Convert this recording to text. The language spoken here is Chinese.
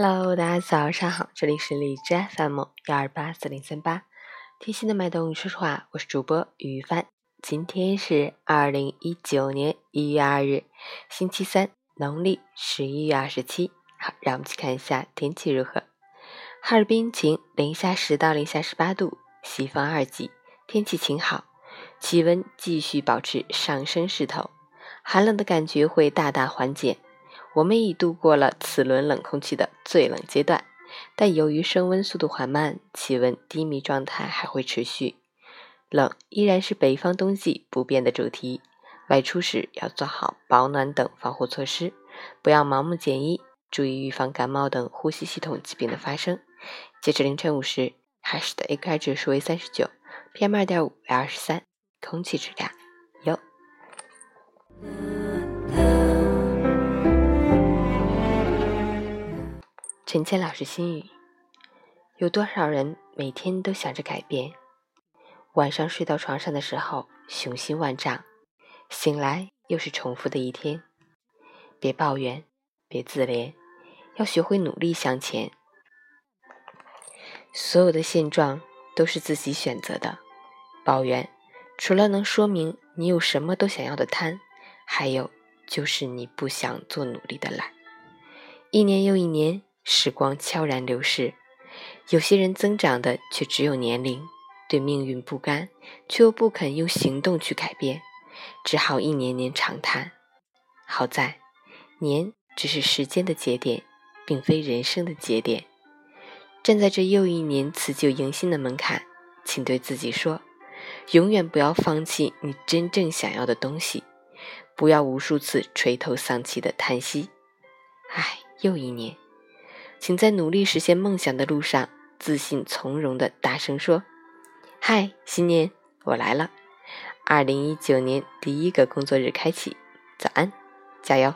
Hello，大家早上好，这里是荔枝 FM 幺二八四零三八，贴心的麦冬，说实话，我是主播于帆。今天是二零一九年一月二日，星期三，农历十一月二十七。好，让我们去看一下天气如何。哈尔滨晴，零下十到零下十八度，西风二级，天气晴好，气温继续保持上升势头，寒冷的感觉会大大缓解。我们已度过了此轮冷空气的最冷阶段，但由于升温速度缓慢，气温低迷状态还会持续。冷依然是北方冬季不变的主题，外出时要做好保暖等防护措施，不要盲目减衣，注意预防感冒等呼吸系统疾病的发生。截至凌晨五时，海市的 AQI 指数为三十九，PM 二点五为二十三，空气质量优。陈谦老师心语：有多少人每天都想着改变？晚上睡到床上的时候，雄心万丈；醒来又是重复的一天。别抱怨，别自怜，要学会努力向前。所有的现状都是自己选择的。抱怨，除了能说明你有什么都想要的贪，还有就是你不想做努力的懒。一年又一年。时光悄然流逝，有些人增长的却只有年龄，对命运不甘，却又不肯用行动去改变，只好一年年长叹。好在，年只是时间的节点，并非人生的节点。站在这又一年辞旧迎新的门槛，请对自己说：永远不要放弃你真正想要的东西，不要无数次垂头丧气的叹息。唉，又一年。请在努力实现梦想的路上，自信从容的大声说：“嗨，新年，我来了！二零一九年第一个工作日开启，早安，加油！”